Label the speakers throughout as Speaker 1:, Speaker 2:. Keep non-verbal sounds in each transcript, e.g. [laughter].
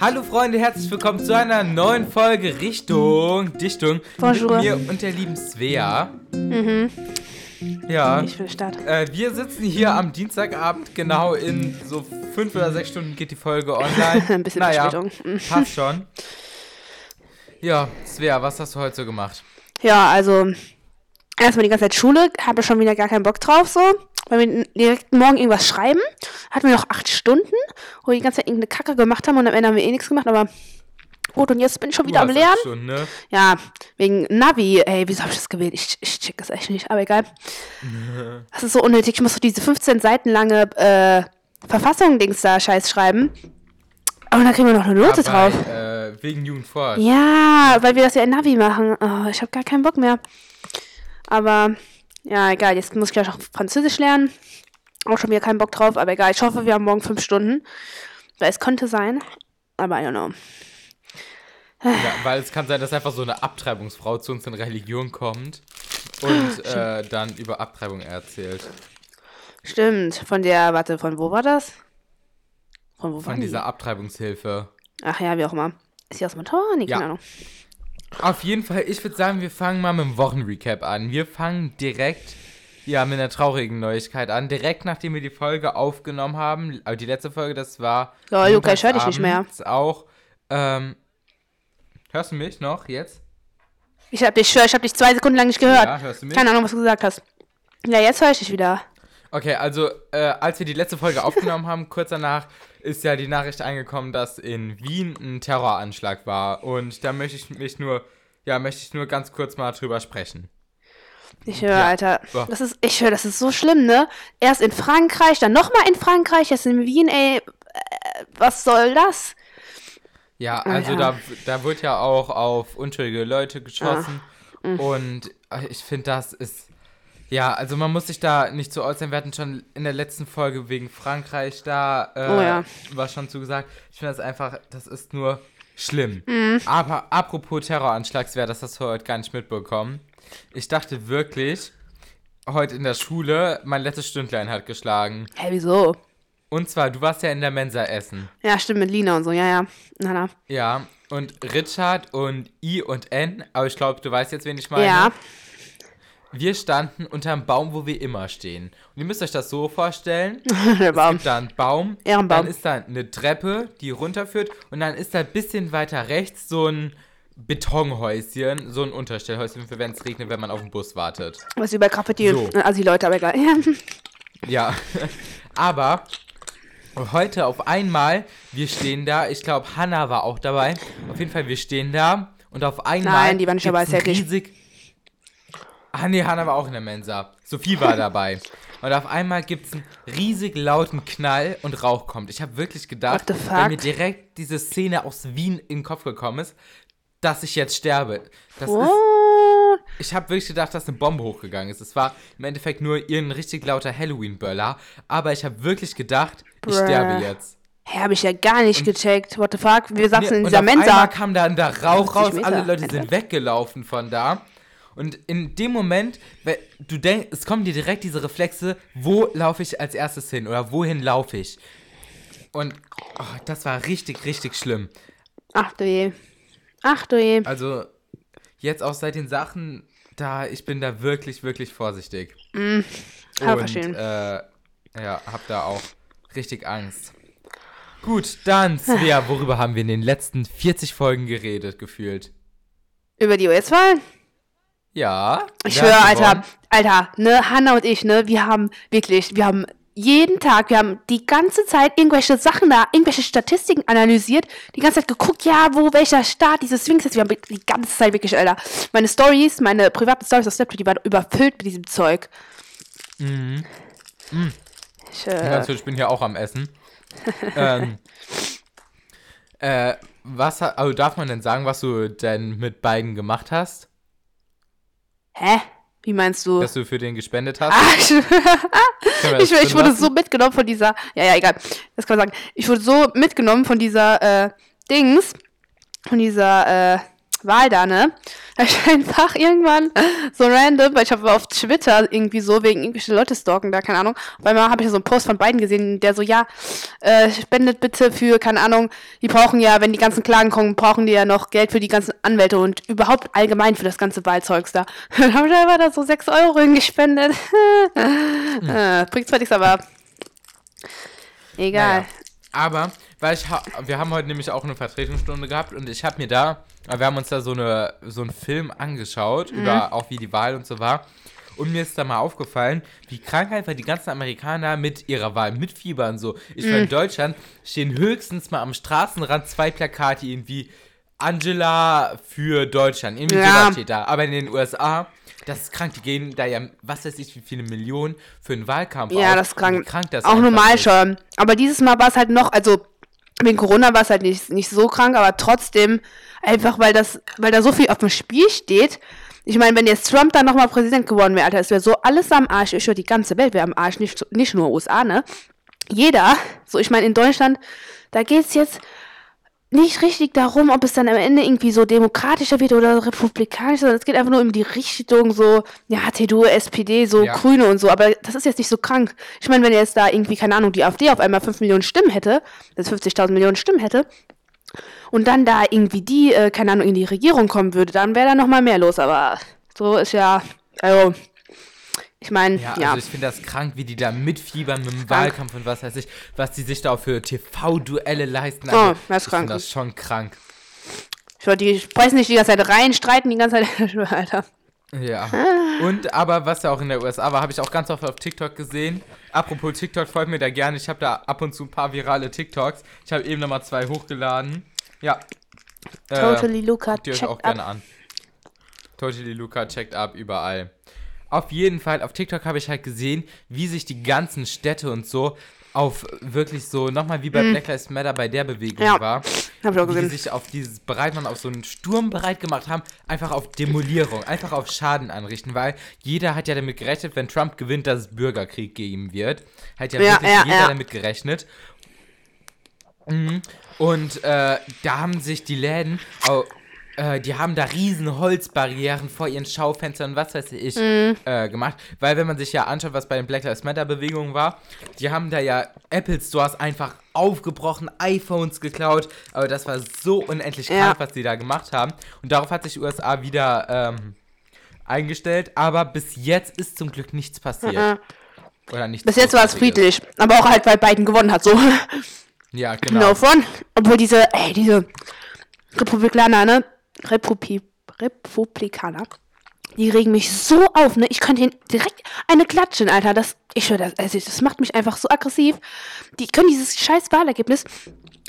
Speaker 1: Hallo Freunde, herzlich willkommen zu einer neuen Folge Richtung Dichtung
Speaker 2: Bonjour.
Speaker 1: mit mir und der lieben Svea.
Speaker 2: Mhm.
Speaker 1: Ja,
Speaker 2: Ich will Start.
Speaker 1: äh, wir sitzen hier am Dienstagabend, genau in so fünf oder sechs Stunden geht die Folge online. [laughs]
Speaker 2: Ein bisschen
Speaker 1: naja,
Speaker 2: Verspätung.
Speaker 1: Passt schon. Ja, Svea, was hast du heute so gemacht?
Speaker 2: Ja, also erstmal die ganze Zeit Schule, habe schon wieder gar keinen Bock drauf so. Weil wir direkt morgen irgendwas schreiben. Hatten wir noch acht Stunden, wo wir die ganze Zeit irgendeine Kacke gemacht haben und am Ende haben wir eh nichts gemacht, aber gut, und jetzt bin ich schon wieder am
Speaker 1: Du hast
Speaker 2: Lernen.
Speaker 1: Stunden, ne?
Speaker 2: Ja, wegen Navi, ey, wieso habe ich das gewählt? Ich, ich check das echt nicht, aber egal. [laughs] Das ist so unnötig. Ich muss so diese 15 Seiten lange äh, Verfassung-Dings da Scheiß schreiben. Und dann kriegen wir noch eine Note
Speaker 1: Ja,
Speaker 2: drauf.
Speaker 1: äh, wegen Jugendforsch.
Speaker 2: Ja, weil wir das ja in Navi machen. Oh, ich habe gar keinen Bock mehr. Aber ja, egal. Jetzt muss ich gleich auch Französisch lernen. Auch schon wieder keinen Bock drauf, aber egal. Ich hoffe, wir haben morgen fünf Stunden. Weil es könnte sein. Aber I don't know.
Speaker 1: Ja, weil es kann sein, dass einfach so eine Abtreibungsfrau zu uns in Religion kommt und äh, dann über Abtreibung erzählt.
Speaker 2: Stimmt. Von der, warte, von wo war das? Von wo war
Speaker 1: Von
Speaker 2: die?
Speaker 1: dieser Abtreibungshilfe.
Speaker 2: Ach ja, wie auch immer. Ist sie aus Motor? Nee, keine
Speaker 1: Ja.
Speaker 2: Ahnung.
Speaker 1: Auf jeden Fall, ich würde sagen, wir fangen mal mit dem Wochenrecap an. Wir fangen direkt, ja, mit einer traurigen Neuigkeit an. Direkt nachdem wir die Folge aufgenommen haben, aber die letzte Folge, das war.
Speaker 2: Ja, Luca, ich hör dich nicht mehr.
Speaker 1: Auch. Ähm, hörst du mich noch jetzt?
Speaker 2: Ich hab dich, ich hab dich zwei Sekunden lang nicht gehört.
Speaker 1: Ja, hörst du mich?
Speaker 2: Keine Ahnung, was du gesagt hast. Ja, jetzt höre ich dich wieder.
Speaker 1: Okay, also äh, als wir die letzte Folge aufgenommen haben, [laughs] kurz danach ist ja die Nachricht eingekommen, dass in Wien ein Terroranschlag war. Und da möchte ich mich nur, ja, möchte ich nur ganz kurz mal drüber sprechen.
Speaker 2: Ich höre,
Speaker 1: Ja.
Speaker 2: Alter. Das ist, ich höre, das ist so schlimm, ne? Erst in Frankreich, dann nochmal in Frankreich, jetzt in Wien, ey. Äh, was soll das?
Speaker 1: Ja,
Speaker 2: Ah,
Speaker 1: also
Speaker 2: ja.
Speaker 1: da, da wird ja auch auf unschuldige Leute geschossen.
Speaker 2: Mhm.
Speaker 1: Und äh, ich finde, das ist. Ja, also man muss sich da nicht so äußern. Wir hatten schon in der letzten Folge wegen Frankreich da äh,
Speaker 2: Oh ja.
Speaker 1: was schon zugesagt. Ich finde das einfach, das ist nur schlimm.
Speaker 2: Mhm.
Speaker 1: Aber apropos Terroranschlagswehr, das hast du heute gar nicht mitbekommen. Ich dachte wirklich, heute in der Schule, mein letztes Stündlein hat geschlagen.
Speaker 2: Hä, wieso?
Speaker 1: Und zwar, du warst ja in der Mensa essen.
Speaker 2: Ja, stimmt, mit Lina und so, ja, ja. Na, na.
Speaker 1: Ja, und Richard und I und N, aber ich glaube, du weißt jetzt, wen ich meine.
Speaker 2: Ja.
Speaker 1: Wir standen unterm Baum, wo wir immer stehen. Und ihr müsst euch das so vorstellen. [laughs]
Speaker 2: Der
Speaker 1: Es
Speaker 2: Baum.
Speaker 1: gibt da einen Baum,
Speaker 2: Ehrenbaum.
Speaker 1: dann ist da eine Treppe, die runterführt und dann ist da ein bisschen weiter rechts so ein Betonhäuschen, so ein Unterstellhäuschen für wenn es regnet, wenn man auf den Bus wartet.
Speaker 2: Was über Graffiti
Speaker 1: So.
Speaker 2: also die Leute, aber egal. [laughs] Ja.
Speaker 1: Aber heute auf einmal, wir stehen da, ich glaube, Hannah war auch dabei. Auf jeden Fall, wir stehen da und auf einmal.
Speaker 2: Nein, die war nicht dabei,
Speaker 1: gibt's ein
Speaker 2: safe nicht.
Speaker 1: riesig. Ah, nee, Hannah war auch in der Mensa. Sophie war dabei. Und auf einmal gibt es einen riesig lauten Knall und Rauch kommt. Ich habe wirklich gedacht, weil mir direkt diese Szene aus Wien in den Kopf gekommen ist, dass ich jetzt sterbe. Das ist ich habe wirklich gedacht, dass eine Bombe hochgegangen ist. Es war im Endeffekt nur irgendein richtig lauter Halloween-Böller. Aber ich habe wirklich gedacht, ich
Speaker 2: Bruh.
Speaker 1: sterbe jetzt.
Speaker 2: Hä, hab ich ja gar nicht gecheckt. What the fuck? Wir saßen in
Speaker 1: und
Speaker 2: dieser
Speaker 1: auf
Speaker 2: Mensa.
Speaker 1: einmal kam dann da Rauch
Speaker 2: 50
Speaker 1: raus, alle Leute sind weggelaufen von da. Und in dem Moment, du denkst, es kommen dir direkt diese Reflexe, wo laufe ich als erstes hin oder wohin laufe ich? Und oh, das war richtig, richtig schlimm.
Speaker 2: Ach du je. Ach du je.
Speaker 1: Also jetzt auch seit den Sachen, da ich bin da wirklich, wirklich vorsichtig.
Speaker 2: Kann man
Speaker 1: Und
Speaker 2: verstehen.
Speaker 1: äh, ja, hab da auch richtig Angst. Gut, dann, Svea, [laughs] worüber haben wir in den letzten 40 Folgen geredet, gefühlt?
Speaker 2: Über die US-Wahl?
Speaker 1: Ja.
Speaker 2: Ich
Speaker 1: hat
Speaker 2: Alter? Alter, ne, Hannah und ich, ne, wir haben wirklich, wir haben jeden Tag, wir haben die ganze Zeit irgendwelche Sachen da, irgendwelche Statistiken analysiert, die ganze Zeit geguckt, ja, wo, welcher Staat dieses Sphinx ist. Wir haben die ganze Zeit wirklich, Alter, meine Stories, meine privaten Stories auf Snapchat, die waren überfüllt mit diesem Zeug.
Speaker 1: Mhm.
Speaker 2: Ich,
Speaker 1: Ja,
Speaker 2: äh,
Speaker 1: natürlich, ich bin hier auch am Essen. ähm, [laughs] äh, was, also darf man denn sagen, was du denn mit beiden gemacht hast?
Speaker 2: Hä? Wie meinst du?
Speaker 1: Dass du für den gespendet hast?
Speaker 2: Ah, ich, [laughs] ich, wurde
Speaker 1: lassen?
Speaker 2: so mitgenommen von dieser. Ja, ja, egal. Das kann man sagen. Ich wurde so mitgenommen von dieser äh, Dings. Von dieser, äh, Wahl da, ne? Da hab ich einfach irgendwann so random, weil ich habe auf Twitter irgendwie so wegen irgendwelche Leute stalken, da, keine Ahnung. Auf einmal habe ich so einen Post von beiden gesehen, der so, ja, äh, spendet bitte für, keine Ahnung, die brauchen ja, wenn die ganzen Klagen kommen, brauchen die ja noch Geld für die ganzen Anwälte und überhaupt allgemein für das ganze Wahlzeugs da. [laughs] Dann habe ich einfach da so 6 Euro hingespendet. [laughs] äh, bringt zwar nichts, aber egal.
Speaker 1: Naja. Aber, weil ich ha wir haben heute nämlich auch eine Vertretungsstunde gehabt und ich habe mir da, wir haben uns da so, eine, so einen Film angeschaut, über auch wie die Wahl und so war. Und mir ist da mal aufgefallen, wie krank einfach die ganzen Amerikaner mit ihrer Wahl mitfiebern. So, ich war in Deutschland, stehen höchstens mal am Straßenrand zwei Plakate irgendwie Angela für Deutschland. Irgendwie
Speaker 2: Ja.
Speaker 1: sowas steht da. Aber in den USA, das ist krank, die gehen da ja, was weiß ich, wie viele Millionen für einen Wahlkampf
Speaker 2: Ja,
Speaker 1: aus.
Speaker 2: das ist krank.
Speaker 1: Krank das
Speaker 2: auch normal
Speaker 1: ist.
Speaker 2: schon. Aber dieses Mal war es halt noch, also wegen Corona war es halt nicht, nicht so krank, aber trotzdem einfach, weil das, weil da so viel auf dem Spiel steht. Ich meine, wenn jetzt Trump dann nochmal Präsident geworden wäre, Alter, es wäre so alles am Arsch. Ich höre, die ganze Welt wäre am Arsch, nicht, nicht nur USA, ne? Jeder, so ich meine, in Deutschland, da geht's jetzt nicht richtig darum, ob es dann am Ende irgendwie so demokratischer wird oder republikanischer, sondern es geht einfach nur um die Richtung, so, ja, CDU, SPD, so
Speaker 1: Ja.
Speaker 2: Grüne und so, aber das ist jetzt nicht so krank. Ich meine, wenn jetzt da irgendwie, keine Ahnung, die AfD auf einmal 5 Millionen Stimmen hätte, das 50.000 Millionen Stimmen hätte, und dann da irgendwie die, äh, keine Ahnung, in die Regierung kommen würde, dann wäre da nochmal mehr los, aber so ist ja, also, ich meine,
Speaker 1: Ja,
Speaker 2: ja.
Speaker 1: also ich finde das krank, wie die da mitfiebern mit dem Wahlkampf und was weiß ich, was die sich da auch für TV-Duelle leisten. Also,
Speaker 2: Oh, das ist
Speaker 1: ich
Speaker 2: krank.
Speaker 1: finde das schon krank.
Speaker 2: ich wollte die pressen nicht die ganze Zeit rein, streiten die ganze Zeit, [laughs] Alter.
Speaker 1: Ja. Und aber was ja auch in der USA war, habe ich auch ganz oft auf TikTok gesehen. Apropos TikTok, folgt mir da gerne. Ich habe da ab und zu ein paar virale TikToks. Ich habe eben nochmal zwei hochgeladen. Ja. Äh,
Speaker 2: Totally Luca,
Speaker 1: Guckt ihr euch
Speaker 2: check
Speaker 1: auch
Speaker 2: up.
Speaker 1: gerne an. Totally Luca checkt ab überall. Auf jeden Fall, auf TikTok habe ich halt gesehen, wie sich die ganzen Städte und so auf wirklich so, nochmal wie bei Black Lives Matter bei der Bewegung.
Speaker 2: Ja,
Speaker 1: war,
Speaker 2: Hab ich auch
Speaker 1: wie die
Speaker 2: gesehen.
Speaker 1: sich auf dieses bereit waren, auf so einen Sturm bereit gemacht haben, einfach auf Demolierung, einfach auf Schaden anrichten, weil jeder hat ja damit gerechnet, wenn Trump gewinnt, dass es Bürgerkrieg geben wird. Hat ja,
Speaker 2: Ja,
Speaker 1: wirklich
Speaker 2: ja,
Speaker 1: jeder damit gerechnet. Mhm. Und äh, da haben sich die Läden, äh, die haben da riesen Holzbarrieren vor ihren Schaufenstern, was weiß ich,
Speaker 2: Mhm.
Speaker 1: äh, gemacht. Weil wenn man sich ja anschaut, was bei den Black Lives Matter Bewegungen war, die haben da ja Apple Stores einfach aufgebrochen, iPhones geklaut. Aber das war so unendlich
Speaker 2: Ja.
Speaker 1: krank, was die da gemacht haben. Und darauf hat sich die USA wieder ähm, eingestellt. Aber bis jetzt ist zum Glück nichts passiert.
Speaker 2: Mhm.
Speaker 1: Oder nichts
Speaker 2: Bis jetzt war es friedlich. Aber auch halt, weil Biden gewonnen hat, so.
Speaker 1: Ja, [laughs]
Speaker 2: Genau.
Speaker 1: genau.
Speaker 2: von. Obwohl diese, ey, diese Republikaner, ne? Republi Republikaner. Die regen mich so auf, ne? Ich könnte ihnen direkt eine klatschen, Alter. Das, ich höre das, also das macht mich einfach so aggressiv. Die können dieses scheiß Wahlergebnis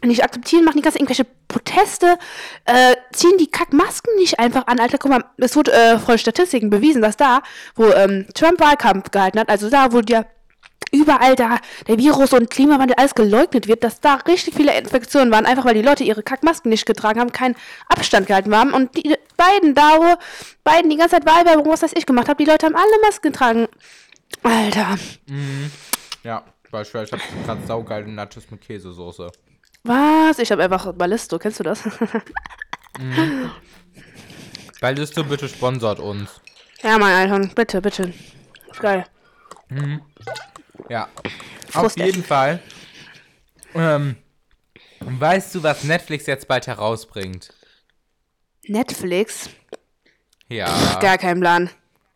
Speaker 2: nicht akzeptieren, machen die ganze irgendwelche Proteste, äh, ziehen die Kackmasken nicht einfach an, Alter. Guck mal, es wurde äh, von Statistiken bewiesen, dass da, wo ähm, Trump Wahlkampf gehalten hat, also da, wo der überall da der Virus und Klimawandel alles geleugnet wird, dass da richtig viele Infektionen waren, einfach weil die Leute ihre Kackmasken nicht getragen haben, keinen Abstand gehalten haben und die beiden da, wo beiden die ganze Zeit Wahlwerbung, was weiß ich gemacht habe, die Leute haben alle Masken getragen. Alter,
Speaker 1: Ja, beispielsweise, ich habe gerade saugeile Nachos mit Käsesoße.
Speaker 2: was? Ich habe einfach Ballisto, kennst du das?
Speaker 1: Ballisto bitte sponsort uns.
Speaker 2: ja, mein Alter, bitte, bitte. Ist geil.
Speaker 1: Ja. Auf jeden Fall. Ähm, weißt du, was Netflix jetzt bald herausbringt?
Speaker 2: Netflix?
Speaker 1: Ja.
Speaker 2: Gar kein Plan.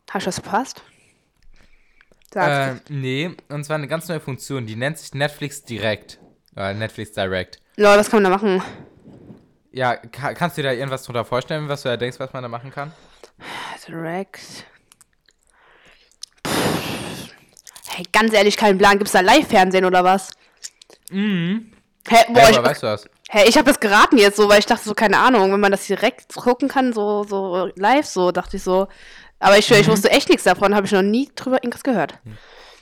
Speaker 2: Hast du was verpasst?
Speaker 1: Äh, nee, und zwar eine ganz neue Funktion, die nennt sich Netflix Direct. Äh, Netflix Direct.
Speaker 2: Lol, was kann man da machen?
Speaker 1: Ja, ka kannst du dir da irgendwas drunter vorstellen, was du da denkst, was man da machen kann?
Speaker 2: Direct. Pff. Hey, ganz ehrlich, kein Plan. Gibt's da Live-Fernsehen oder was? Mhm. Hä, boah, ich,
Speaker 1: aber weißt du was?
Speaker 2: hä, ich habe das geraten jetzt so, weil ich dachte so, keine Ahnung, wenn man das direkt gucken kann, so, so live, so, dachte ich so. Aber ich, schwör, ich wusste echt nichts davon, habe ich noch nie drüber irgendwas gehört.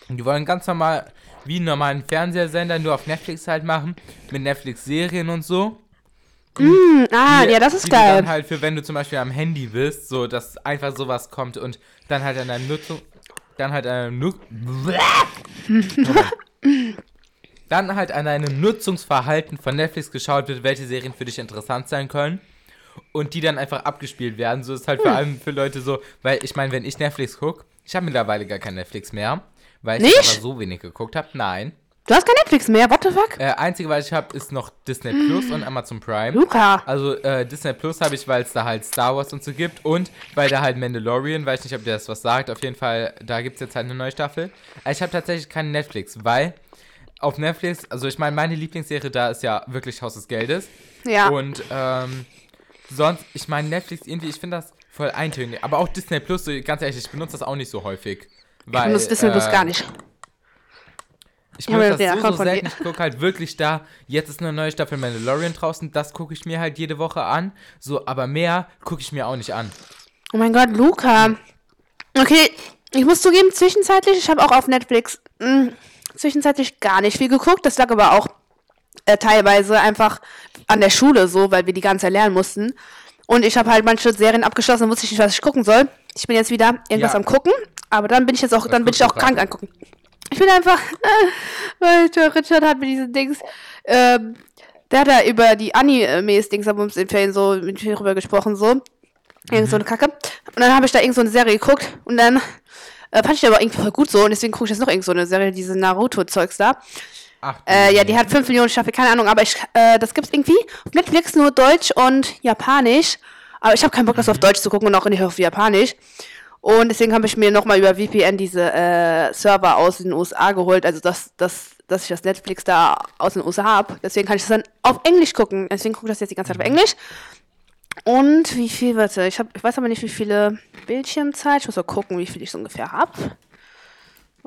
Speaker 1: Die wollen ganz normal, wie einen normalen Fernsehsender, nur auf Netflix halt machen, mit Netflix-Serien und so.
Speaker 2: Hm, ah,
Speaker 1: die,
Speaker 2: ja, das ist
Speaker 1: die
Speaker 2: geil.
Speaker 1: dann halt für, wenn du zum Beispiel am Handy bist, so, dass einfach sowas kommt und dann halt an deinem Nutzung, [laughs] dann halt an deinem Nu dann halt an deinem Nutzungsverhalten von Netflix geschaut wird, welche Serien für dich interessant sein können. und die dann einfach abgespielt werden. So ist halt vor allem für Leute so, weil ich meine, wenn ich Netflix gucke, ich habe mittlerweile gar kein Netflix mehr, weil ich einfach so wenig geguckt habe. Nein.
Speaker 2: Du hast kein Netflix mehr, what the fuck?
Speaker 1: Äh, einzige, was ich habe, ist noch Disney Plus und Amazon Prime.
Speaker 2: Luca.
Speaker 1: Also äh, Disney Plus habe ich, weil es da halt Star Wars und so gibt und weil da halt Mandalorian, weiß nicht, ob dir das was sagt, auf jeden Fall, da gibt es jetzt halt eine neue Staffel. Aber ich habe tatsächlich keinen Netflix, weil auf Netflix, also ich meine, meine Lieblingsserie da ist ja wirklich Haus des Geldes.
Speaker 2: Ja.
Speaker 1: Und ähm, sonst, ich meine, Netflix irgendwie, ich finde das voll eintönig. Aber auch Disney Plus, so, ganz ehrlich, ich benutze das auch nicht so häufig. Weil,
Speaker 2: Ich benutze Disney Plus
Speaker 1: äh,
Speaker 2: gar nicht.
Speaker 1: Ich
Speaker 2: Ja, der
Speaker 1: das so, so selten. Ich gucke halt wirklich da. Jetzt ist eine neue Staffel Mandalorian draußen. Das gucke ich mir halt jede Woche an. So, aber mehr gucke ich mir auch nicht an.
Speaker 2: Oh mein Gott, Luca. Okay, ich muss zugeben, zwischenzeitlich, ich habe auch auf Netflix mh, zwischenzeitlich gar nicht viel geguckt. Das lag aber auch äh, teilweise einfach an der Schule so, weil wir die ganze Zeit lernen mussten. Und ich habe halt manche Serien abgeschlossen, wusste ich nicht, was ich gucken soll. Ich bin jetzt wieder irgendwas
Speaker 1: Ja.
Speaker 2: am gucken, aber dann bin ich jetzt auch, dann bin ich auch krank angucken. Ich bin einfach, [laughs] weil Richard hat mir diese Dings, ähm, der hat da über die Animes-Dings am uns in Ferien so mit mir drüber gesprochen, so. Irgend so eine Kacke. Und dann habe ich da irgend so eine Serie geguckt und dann äh, fand ich die aber irgendwie voll gut so und deswegen gucke ich jetzt noch irgend so eine Serie, diese Naruto-Zeugs da.
Speaker 1: Ach,
Speaker 2: Äh, ja, die hat 5 Millionen Staffeln, keine Ahnung, aber ich, äh, das gibt's irgendwie auf Netflix nur Deutsch und Japanisch. Aber ich habe keinen Bock, das auf Deutsch zu gucken und auch nicht auf Japanisch. Und deswegen habe ich mir nochmal über VPN diese äh, Server aus den USA geholt, also dass, dass, dass ich das Netflix da aus den USA habe. Deswegen kann ich das dann auf Englisch gucken. Deswegen gucke ich das jetzt die ganze Zeit auf Englisch. Und wie viel, warte, ich, hab, ich weiß aber nicht, wie viele Bildschirmzeit. Ich muss mal gucken, wie viel ich so ungefähr habe.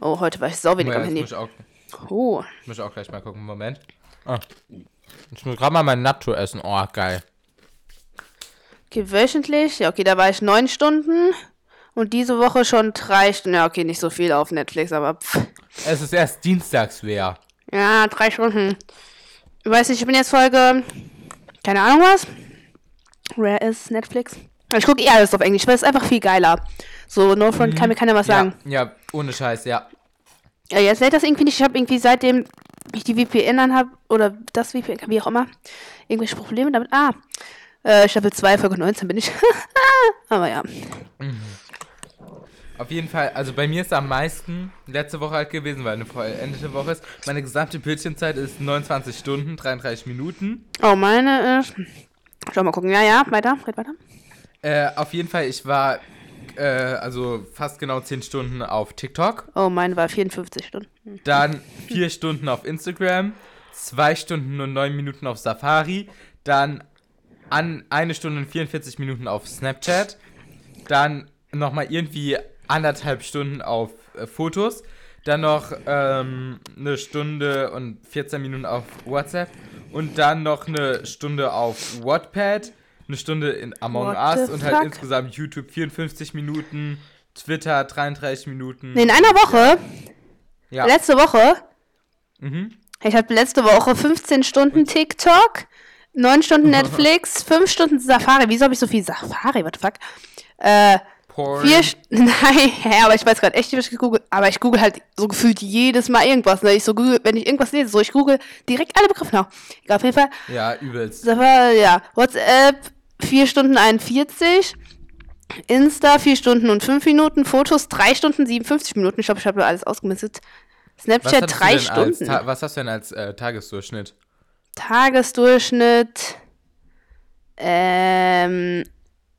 Speaker 2: Oh, heute war ich sau wenig
Speaker 1: ja,
Speaker 2: am Handy.
Speaker 1: muss ich, auch,
Speaker 2: Oh.
Speaker 1: muss ich auch gleich mal gucken. Moment. Ah. Ich muss gerade mal mein Natto essen. Oh, geil.
Speaker 2: Okay, wöchentlich. Ja, okay, da war ich neun Stunden. Und diese Woche schon drei Stunden. Ja, okay, nicht so viel auf Netflix, aber pff.
Speaker 1: Es ist erst dienstags wer.
Speaker 2: Ja, drei Stunden. Ich weiß nicht, ich bin jetzt Folge. Keine Ahnung was. Where is Netflix? Ich gucke eh alles auf Englisch, weil es ist einfach viel geiler. So, No Front kann mir keiner was sagen.
Speaker 1: Ja, ja, ohne Scheiß, ja.
Speaker 2: Ja, jetzt lädt das irgendwie nicht. Ich habe irgendwie seitdem ich die VPN anhab oder das VPN, wie auch immer, irgendwelche Probleme damit. Ah, äh, Staffel 2, Folge 19 bin ich. [laughs] aber ja.
Speaker 1: Auf jeden Fall, also bei mir ist am meisten letzte Woche halt gewesen, weil eine vollendete Woche ist. Meine gesamte Bildschirmzeit ist 29 Stunden, 33 Minuten.
Speaker 2: Oh, meine ist. Schau mal gucken. Ja, ja, weiter, red weiter.
Speaker 1: Äh, auf jeden Fall, ich war äh, also fast genau 10 Stunden auf TikTok,
Speaker 2: Oh, meine war 54 Stunden.
Speaker 1: dann 4 Stunden auf Instagram, 2 Stunden und 9 Minuten auf Safari, dann an 1 Stunde und 44 Minuten auf Snapchat, dann nochmal irgendwie anderthalb Stunden auf äh, Fotos, dann noch ähm, eine Stunde und 14 Minuten auf WhatsApp und dann noch eine Stunde auf Wattpad, eine Stunde in Among
Speaker 2: What
Speaker 1: Us und halt insgesamt YouTube 54 Minuten, Twitter 33 Minuten.
Speaker 2: In einer Woche,
Speaker 1: ja.
Speaker 2: letzte Woche,
Speaker 1: Mhm.
Speaker 2: ich hatte letzte Woche 15 Stunden TikTok, 9 Stunden [laughs] Netflix, 5 Stunden Safari. Wieso habe ich so viel Safari? What the fuck? Äh,
Speaker 1: Porn.
Speaker 2: vier [laughs] Nein, hä, aber ich weiß gerade echt nicht, was ich gegoogelt Aber ich google halt so gefühlt jedes Mal irgendwas. Ne? Ich so google, wenn ich irgendwas lese, so ich google direkt alle Begriffe nach. Egal, auf jeden Fall.
Speaker 1: Ja, übelst.
Speaker 2: Safari, ja. WhatsApp 4 Stunden 41. Insta 4 Stunden und 5 Minuten. Fotos 3 Stunden 57 Minuten. Ich glaube, ich habe alles ausgemistet. Snapchat
Speaker 1: hattest du
Speaker 2: 3
Speaker 1: denn als
Speaker 2: Stunden.
Speaker 1: Was hast du denn als äh, Tagesdurchschnitt?
Speaker 2: Tagesdurchschnitt ähm,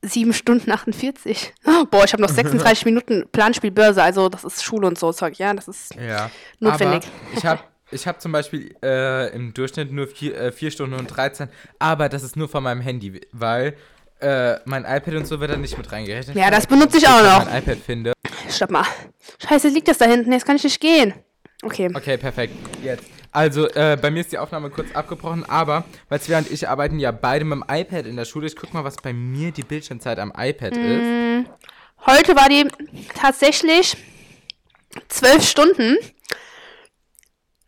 Speaker 2: 7 Stunden 48. Boah, ich habe noch [laughs] 36 Minuten Planspiel Börse, also das ist Schule und so Zeug, ja, das ist
Speaker 1: Ja.
Speaker 2: Notwendig.
Speaker 1: Ich habe ich hab zum Beispiel äh, im Durchschnitt nur 4 äh, vier Stunden und 13, aber das ist nur von meinem Handy, weil äh, mein iPad und so wird dann nicht mit reingerechnet.
Speaker 2: Ja, das benutze ich auch noch.
Speaker 1: mein iPad finde.
Speaker 2: Stopp mal. Scheiße, liegt das da hinten? Jetzt kann ich nicht gehen. Okay.
Speaker 1: Okay, perfekt. Jetzt. Also, äh, bei mir ist die Aufnahme kurz abgebrochen, aber, weil Svea und ich arbeiten ja beide mit dem iPad in der Schule. Ich guck mal, was bei mir die Bildschirmzeit am iPad
Speaker 2: Mm.
Speaker 1: ist.
Speaker 2: Heute war die tatsächlich 12 Stunden.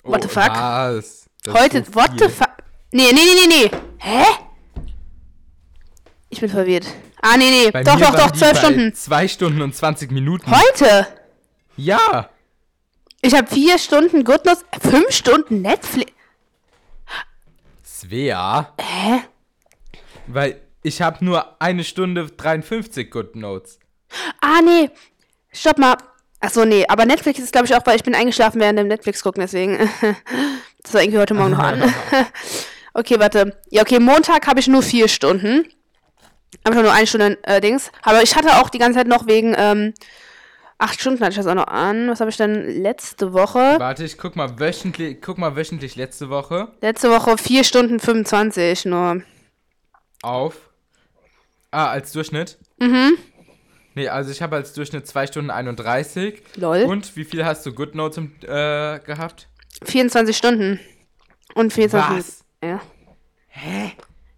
Speaker 2: What the fuck?
Speaker 1: Oh, Was? Das ist
Speaker 2: Heute,
Speaker 1: so
Speaker 2: what
Speaker 1: viel.
Speaker 2: the fuck? Nee, nee, nee, nee, nee. Hä? Ich bin verwirrt. Ah, nee, nee.
Speaker 1: Bei
Speaker 2: doch,
Speaker 1: mir
Speaker 2: doch, doch,
Speaker 1: die
Speaker 2: 12
Speaker 1: bei
Speaker 2: Stunden.
Speaker 1: Zwei Stunden und 20 Minuten.
Speaker 2: Heute?
Speaker 1: Ja.
Speaker 2: Ich habe 4 Stunden Goodness, 5 Stunden Netflix.
Speaker 1: Svea.
Speaker 2: Hä?
Speaker 1: Weil Ich habe nur eine Stunde 53 Good Notes.
Speaker 2: Ah, nee. Stopp mal. Achso, nee. Aber Netflix ist, glaube ich, auch, weil ich bin eingeschlafen während dem Netflix gucken, deswegen. [laughs] das war irgendwie heute Morgen noch an. [laughs] okay, warte. Ja, okay, Montag habe ich nur vier Stunden. Einfach nur eine Stunde äh, Dings. Aber ich hatte auch die ganze Zeit noch wegen, ähm, acht Stunden hatte ich das auch noch an. Was habe ich dann letzte Woche?
Speaker 1: Warte, ich guck mal wöchentlich, guck mal wöchentlich letzte Woche
Speaker 2: Letzte Woche vier Stunden 25 nur.
Speaker 1: auf. Ah, als Durchschnitt? Mhm. Nee, also ich habe als Durchschnitt 2 Stunden 31.
Speaker 2: Lol.
Speaker 1: Und wie viel hast du Good Notes äh, gehabt?
Speaker 2: 24 Stunden. Und 24
Speaker 1: Was?
Speaker 2: Ja. Hä?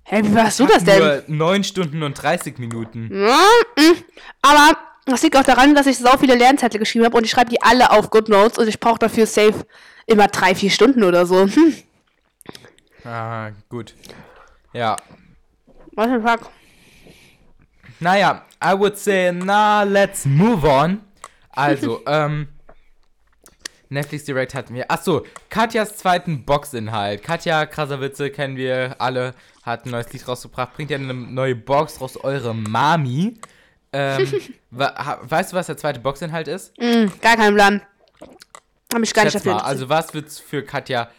Speaker 2: Hä, wie warst du das denn?
Speaker 1: Nur 9 Stunden und 30 Minuten.
Speaker 2: Mhm. Aber das liegt auch daran, dass ich so viele Lernzettel geschrieben habe und ich schreibe die alle auf Good Notes und ich brauche dafür safe immer drei, vier Stunden oder so. Hm.
Speaker 1: Ah, gut. Ja.
Speaker 2: Was für ein Fuck?
Speaker 1: Naja, I would say, na, let's move on. Also, [laughs] ähm, Netflix Direct hatten wir. Achso, Katjas zweiten Boxinhalt. Katja, krasser Witze, kennen wir alle, hat ein neues Lied rausgebracht, bringt ja eine neue Box raus, eure Mami. Ähm, [laughs] weißt du, was der zweite Boxinhalt ist?
Speaker 2: Hm, gar keinen Plan. Hab ich gar nicht
Speaker 1: Schätz
Speaker 2: dafür.
Speaker 1: mal, also was wird's für Katja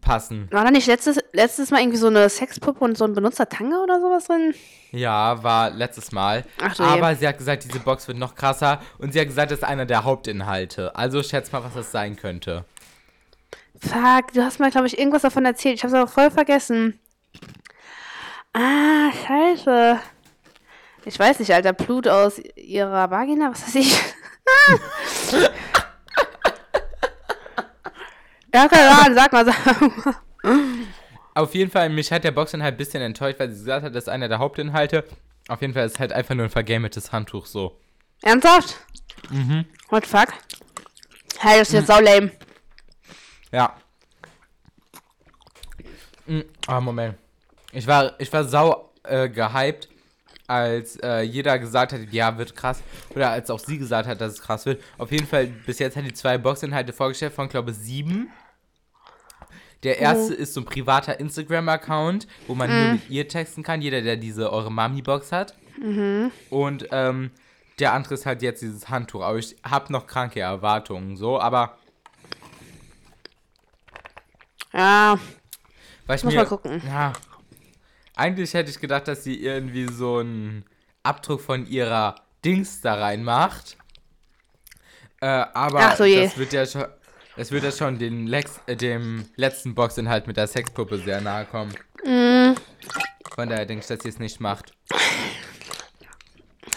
Speaker 1: passen?
Speaker 2: war da nicht letztes, letztes Mal irgendwie so eine Sexpuppe und so ein Benutzertanga oder sowas drin?
Speaker 1: Ja, war letztes Mal.
Speaker 2: Ach du je.
Speaker 1: Aber sie hat gesagt, diese Box wird noch krasser und sie hat gesagt, das ist einer der Hauptinhalte. Also schätz mal, was das sein könnte.
Speaker 2: Fuck, du hast mal, glaube ich, irgendwas davon erzählt. Ich hab's aber voll vergessen. Ah, scheiße. Ich weiß nicht, Alter. Blut aus ihrer Vagina, was weiß ich. ja, keine Ahnung, sag mal, sag mal.
Speaker 1: Auf jeden Fall, mich hat der Boxinhalt ein bisschen enttäuscht, weil sie gesagt hat, das ist einer der Hauptinhalte. Auf jeden Fall ist es halt einfach nur ein vergametes Handtuch so.
Speaker 2: Ernsthaft? Mhm. What the fuck? Hey, das ist
Speaker 1: Mhm.
Speaker 2: jetzt sau lame.
Speaker 1: Ja. Mm, Ah, Moment. Ich war, ich war sau äh, gehypt, als äh, jeder gesagt hat, ja, wird krass. Oder als auch sie gesagt hat, dass es krass wird. Auf jeden Fall, bis jetzt hat die zwei Boxinhalte vorgestellt von, glaube ich, sieben. Der erste ist so ein privater Instagram-Account, wo man nur mit ihr texten kann. Jeder, der diese Eure Mami-Box hat. Und ähm, der andere ist halt jetzt dieses Handtuch. Aber ich habe noch kranke Erwartungen, so. Aber
Speaker 2: Ja,
Speaker 1: Weil ich
Speaker 2: Muss
Speaker 1: mir,
Speaker 2: mal gucken.
Speaker 1: Ja. Eigentlich hätte ich gedacht, dass sie irgendwie so einen Abdruck von ihrer Dings da reinmacht. Äh, aber
Speaker 2: so
Speaker 1: das wird ja schon. Es wird ja schon den Lex, äh, dem letzten Boxinhalt mit der Sexpuppe sehr nahe kommen.
Speaker 2: Mm.
Speaker 1: Von daher denke ich, dass sie es nicht macht.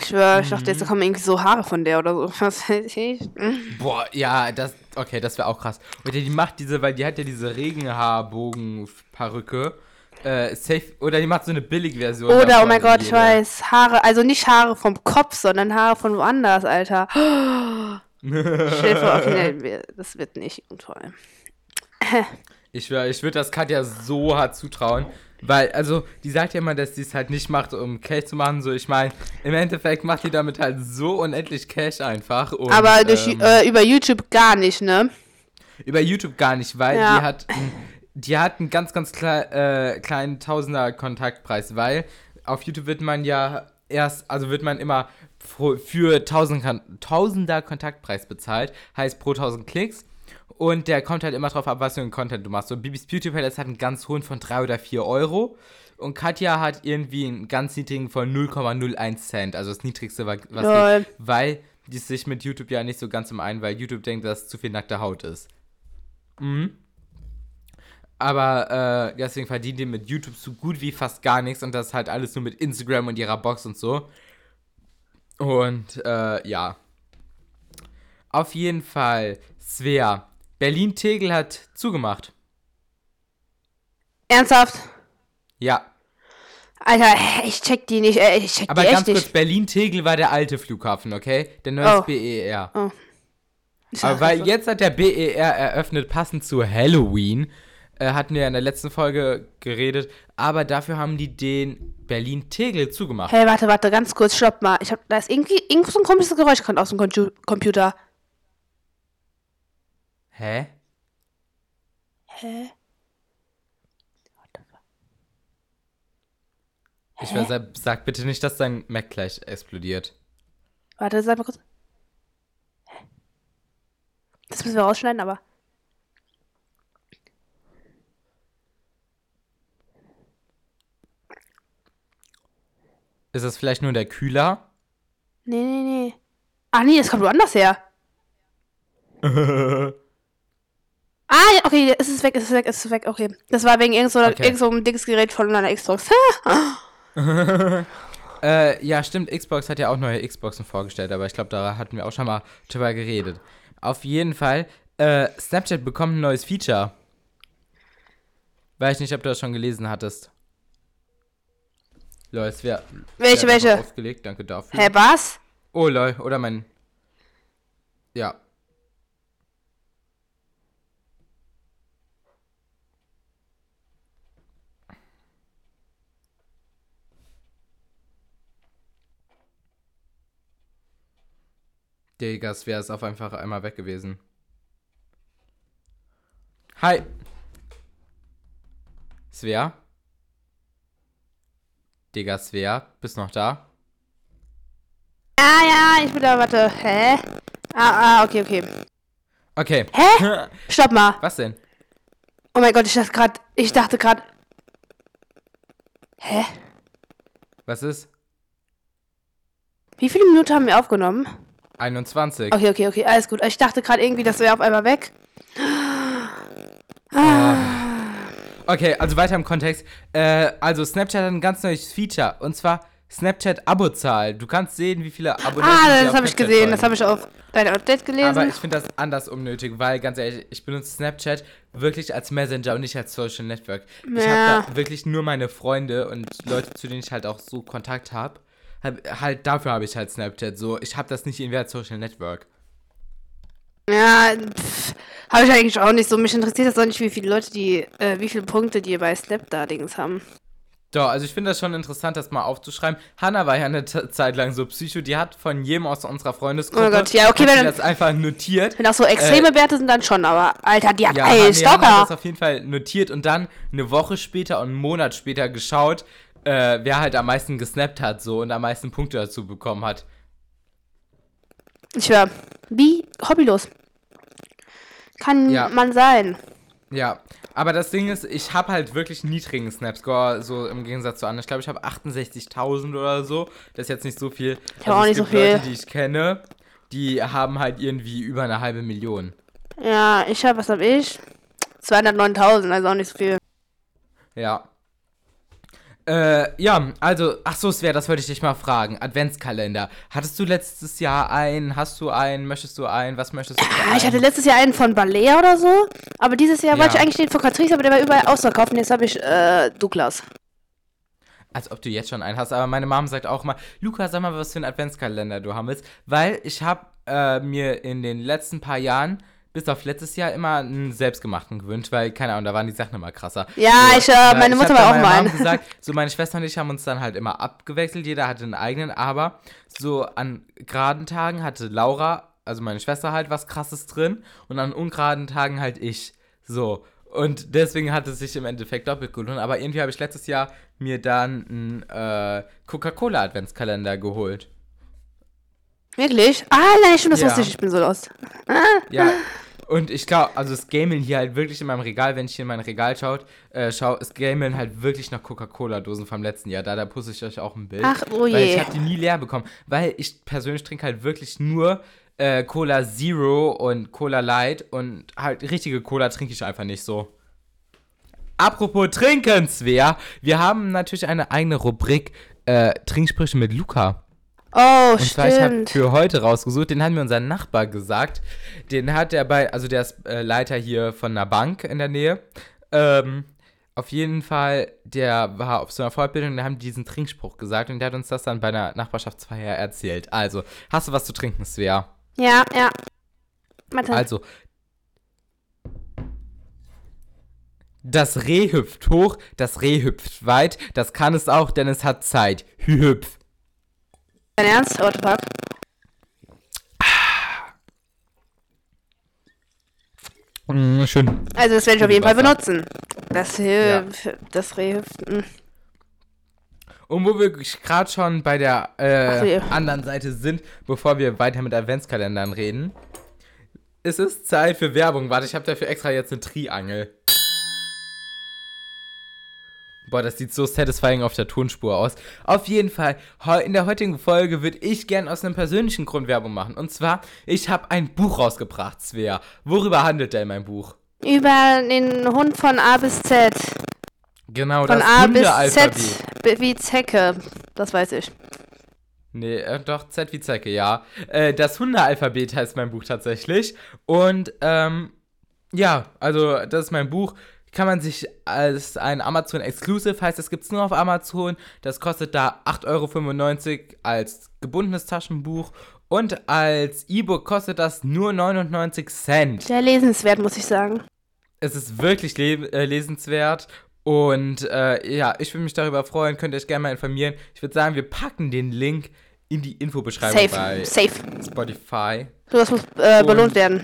Speaker 2: ich schwör, ich dachte, jetzt kommen irgendwie so Haare von der oder so. [laughs] Was weiß ich. Mm.
Speaker 1: Boah, ja, das. Okay, das wäre auch krass. Und die macht diese, weil die hat ja diese Regenhaarbogen-Perücke. Äh, safe. Oder die macht so eine Billigversion.
Speaker 2: Oder, oh
Speaker 1: davon
Speaker 2: mein
Speaker 1: in
Speaker 2: Gott, ich weiß. Haare, also nicht Haare vom Kopf, sondern Haare von woanders, Alter. [laughs] Vor, okay, das wird nicht toll. [laughs]
Speaker 1: Ich, ich würde das Katja so hart zutrauen. Weil, also, die sagt ja immer, dass sie es halt nicht macht, um Cash zu machen. So, ich meine, im Endeffekt macht die damit halt so unendlich Cash einfach. Und,
Speaker 2: Aber durch,
Speaker 1: ähm,
Speaker 2: äh, über YouTube gar nicht, ne?
Speaker 1: über YouTube gar nicht, weil
Speaker 2: Ja.
Speaker 1: die hat, die hat einen ganz, ganz klei äh, kleinen Tausender Kontaktpreis, weil auf YouTube wird man ja erst, also wird man immer für Tausend, Tausender Kontaktpreis bezahlt, heißt pro 1000 Klicks. Und der kommt halt immer drauf ab, was für einen Content du machst. So, Bibis Beauty Palace hat einen ganz hohen von 3 oder 4 Euro. Und Katja hat irgendwie einen ganz niedrigen von 0,01 Cent. Also das niedrigste, wa- was
Speaker 2: Lol.
Speaker 1: geht, weil die sich mit YouTube ja nicht so ganz im einen, weil YouTube denkt, dass zu viel nackte Haut ist. Mhm. Aber äh, deswegen verdienen die mit YouTube so gut wie fast gar nichts und das halt alles nur mit Instagram und ihrer Box und so. Und äh, ja. Auf jeden Fall, Svea. Berlin-Tegel hat zugemacht.
Speaker 2: Ernsthaft?
Speaker 1: Ja.
Speaker 2: Alter, ich check die nicht, äh, ich check
Speaker 1: Aber
Speaker 2: die
Speaker 1: ganz
Speaker 2: echt
Speaker 1: kurz,
Speaker 2: nicht.
Speaker 1: Berlin-Tegel war der alte Flughafen, okay? Der neue
Speaker 2: Oh.
Speaker 1: ist BER.
Speaker 2: Oh.
Speaker 1: Aber weil jetzt hat der BER eröffnet, passend zu Halloween, äh, hatten wir ja in der letzten Folge geredet, aber dafür haben die den Berlin-Tegel zugemacht.
Speaker 2: Hey, warte, warte, ganz kurz, stopp mal. Ich hab, da ist irgendwie, irgendwo so ein komisches Geräusch kommt aus dem Compu Computer.
Speaker 1: Hä?
Speaker 2: Hä?
Speaker 1: Ich sag, sag bitte nicht, dass dein Mac gleich explodiert.
Speaker 2: Warte, sag mal kurz. Hä? Das müssen wir rausschneiden, aber.
Speaker 1: Ist das vielleicht nur der Kühler?
Speaker 2: Nee, nee, nee. Ach nee, das kommt woanders her. [laughs] ah, okay, es ist weg, es ist weg, es ist weg, okay. Das war wegen irgend so,
Speaker 1: Okay.
Speaker 2: irgend so einem Dingsgerät von einer Xbox. [laughs] [laughs]
Speaker 1: Äh, ja, stimmt. Xbox hat ja auch neue Xboxen vorgestellt, aber ich glaube, da hatten wir auch schon mal drüber geredet. Auf jeden Fall, äh, Snapchat bekommt ein neues Feature. Weiß nicht, ob du das schon gelesen hattest. Lol, es wäre.
Speaker 2: Welche, welche?
Speaker 1: Aufgelegt, danke dafür.
Speaker 2: Hä, was?
Speaker 1: Oh, lol, oder mein. Ja. Digga, es wäre es auf einfach einmal weg gewesen. Hi. Svea? Digga, Svea, bist noch da?
Speaker 2: Ja, ja, ich bin da, warte. Hä? Ah, ah, okay, okay.
Speaker 1: Okay.
Speaker 2: Hä? [laughs] Stopp mal.
Speaker 1: Was denn?
Speaker 2: Oh mein Gott, ich dachte gerade, ich dachte gerade. Hä?
Speaker 1: Was ist?
Speaker 2: Wie viele Minuten haben wir aufgenommen?
Speaker 1: 21.
Speaker 2: Okay, okay, okay, alles gut. Ich dachte gerade irgendwie, das wäre auf einmal weg.
Speaker 1: Okay, also weiter im Kontext. Äh, also Snapchat hat ein ganz neues Feature und zwar Snapchat Abozahl. Du kannst sehen, wie viele Abonnenten
Speaker 2: Ah, das habe ich gesehen. Das
Speaker 1: folgen.
Speaker 2: habe ich auf deinem Update gelesen.
Speaker 1: Aber ich finde das anders unnötig, weil ganz ehrlich, ich benutze Snapchat wirklich als Messenger und nicht als Social Network. Ich
Speaker 2: Ja.
Speaker 1: habe da wirklich nur meine Freunde und Leute, zu denen ich halt auch so Kontakt habe. Hab, halt dafür habe ich halt Snapchat. So, ich habe das nicht irgendwie als Social Network.
Speaker 2: Ja, habe ich eigentlich auch nicht so. Mich interessiert das auch nicht, wie viele Leute die, äh, wie viele Punkte die bei Snap da Dings haben.
Speaker 1: Doch, also ich finde das schon interessant, das mal aufzuschreiben. Hanna war ja eine T Zeit lang so Psycho, die hat von jedem aus unserer Freundesgruppe
Speaker 2: Oh Gott, ja, okay, wenn-
Speaker 1: das einfach notiert.
Speaker 2: Wenn auch so extreme Werte sind, dann schon, aber Alter, die hat,
Speaker 1: Ja,
Speaker 2: ey, Stalker.
Speaker 1: das auf jeden Fall notiert und dann eine Woche später und einen Monat später geschaut, äh, wer halt am meisten gesnappt hat so und am meisten Punkte dazu bekommen hat.
Speaker 2: Ich schwör, wie hobbylos. Kann
Speaker 1: Ja.
Speaker 2: man sein.
Speaker 1: Ja, aber das Ding ist, ich habe halt wirklich einen niedrigen Snapscore, so im Gegensatz zu anderen. Ich glaube, ich habe 68.000 oder so. Das ist jetzt nicht so viel.
Speaker 2: Ich hab auch
Speaker 1: es
Speaker 2: nicht so
Speaker 1: gibt Leute,
Speaker 2: viel.
Speaker 1: die ich kenne, die haben halt irgendwie über eine halbe Million.
Speaker 2: Ja, ich hab, was hab ich? 209.000, also auch nicht so viel.
Speaker 1: Ja. Äh, ja, also, ach so, Svea, das wollte ich dich mal fragen. Adventskalender. Hattest du letztes Jahr einen? Hast du einen? Möchtest du einen? Was möchtest du? für
Speaker 2: Ah, ich hatte letztes Jahr einen von Balea oder so, aber dieses Jahr
Speaker 1: Ja.
Speaker 2: wollte ich eigentlich den von Catrice, aber der war überall ausverkauft und jetzt habe ich äh, Douglas.
Speaker 1: Als ob du jetzt schon einen hast. Aber meine Mom sagt auch mal, Luca, sag mal, was für einen Adventskalender du haben willst. Weil ich habe äh, mir in den letzten paar Jahren, bis auf letztes Jahr, immer einen selbstgemachten gewünscht, weil, keine Ahnung, da waren die Sachen immer krasser.
Speaker 2: Ja, ich, äh, meine Mutter war auch mal
Speaker 1: Mom
Speaker 2: ein.
Speaker 1: gesagt, so meine Schwester und ich haben uns dann halt immer abgewechselt, jeder hatte einen eigenen, aber so an geraden Tagen hatte Laura, also meine Schwester halt was krasses drin und an ungeraden Tagen halt ich. So. Und deswegen hat es sich im Endeffekt doppelt gelohnt. Aber irgendwie habe ich letztes Jahr mir dann einen äh, Coca-Cola-Adventskalender geholt.
Speaker 2: Wirklich? Ah, nein, stimmt, das
Speaker 1: Ja.
Speaker 2: wusste ich, ich bin so lost.
Speaker 1: Ja. [laughs] Und ich glaube, also es gameln hier halt wirklich in meinem Regal, wenn ich hier in mein Regal schaut, äh, schau, es gameln halt wirklich noch Coca-Cola-Dosen vom letzten Jahr. Da, da pusse ich euch auch ein Bild.
Speaker 2: Ach, oh
Speaker 1: Weil
Speaker 2: je.
Speaker 1: ich habe die nie leer bekommen. Weil ich persönlich trinke halt wirklich nur äh, Cola Zero und Cola Light und halt richtige Cola trinke ich einfach nicht so. Apropos Trinken, Svea, wir haben natürlich eine eigene Rubrik äh, Trinksprüche mit Luca.
Speaker 2: Oh,
Speaker 1: Und zwar, ich habe
Speaker 2: stimmt.
Speaker 1: für heute rausgesucht, den hat mir unser Nachbar gesagt. Den hat er bei, also der ist äh, Leiter hier von einer Bank in der Nähe. Ähm, auf jeden Fall, der war auf so einer Fortbildung, da haben die diesen Trinkspruch gesagt und der hat uns das dann bei einer Nachbarschaftsfeier erzählt. Also, hast du was zu trinken, Svea?
Speaker 2: Ja, ja. Warte.
Speaker 1: Also, das Reh hüpft hoch, das Reh hüpft weit, das kann es auch, denn es hat Zeit. Hü hüpf.
Speaker 2: Dein Ernst? What the fuck?
Speaker 1: Mm, schön.
Speaker 2: Also, das werde ich auf jeden Fall benutzen. Das hilft. Das hilft. mm.
Speaker 1: Und wo wir gerade schon bei der äh,
Speaker 2: Ach,
Speaker 1: anderen Seite sind, bevor wir weiter mit Adventskalendern reden, ist es Zeit für Werbung. Warte, ich habe dafür extra jetzt eine Triangel. Boah, das sieht so satisfying auf der Tonspur aus. Auf jeden Fall, in der heutigen Folge würde ich gern aus einem persönlichen Grund Werbung machen. Und zwar, ich habe ein Buch rausgebracht, Svea. Worüber handelt denn mein Buch?
Speaker 2: Über den Hund von A bis Z.
Speaker 1: Genau,
Speaker 2: Von
Speaker 1: das
Speaker 2: A bis. Z wie Zecke. Das weiß ich.
Speaker 1: Nee, äh, doch, Z wie Zecke, ja. Äh, das Hundealphabet heißt mein Buch tatsächlich. Und, ähm, ja, also, das ist mein Buch. Kann man sich als ein Amazon Exclusive, heißt, das gibt's nur auf Amazon. Das kostet da 8,95 Euro als gebundenes Taschenbuch. Und als E-Book kostet das nur 99 Cent.
Speaker 2: Sehr lesenswert, muss ich sagen.
Speaker 1: Es ist wirklich le äh, lesenswert. Und äh, ja, ich würde mich darüber freuen. Könnt ihr euch gerne mal informieren. Ich würde sagen, wir packen den Link in die Infobeschreibung
Speaker 2: Safe.
Speaker 1: bei
Speaker 2: Safe.
Speaker 1: Spotify.
Speaker 2: So, das muss äh, belohnt werden.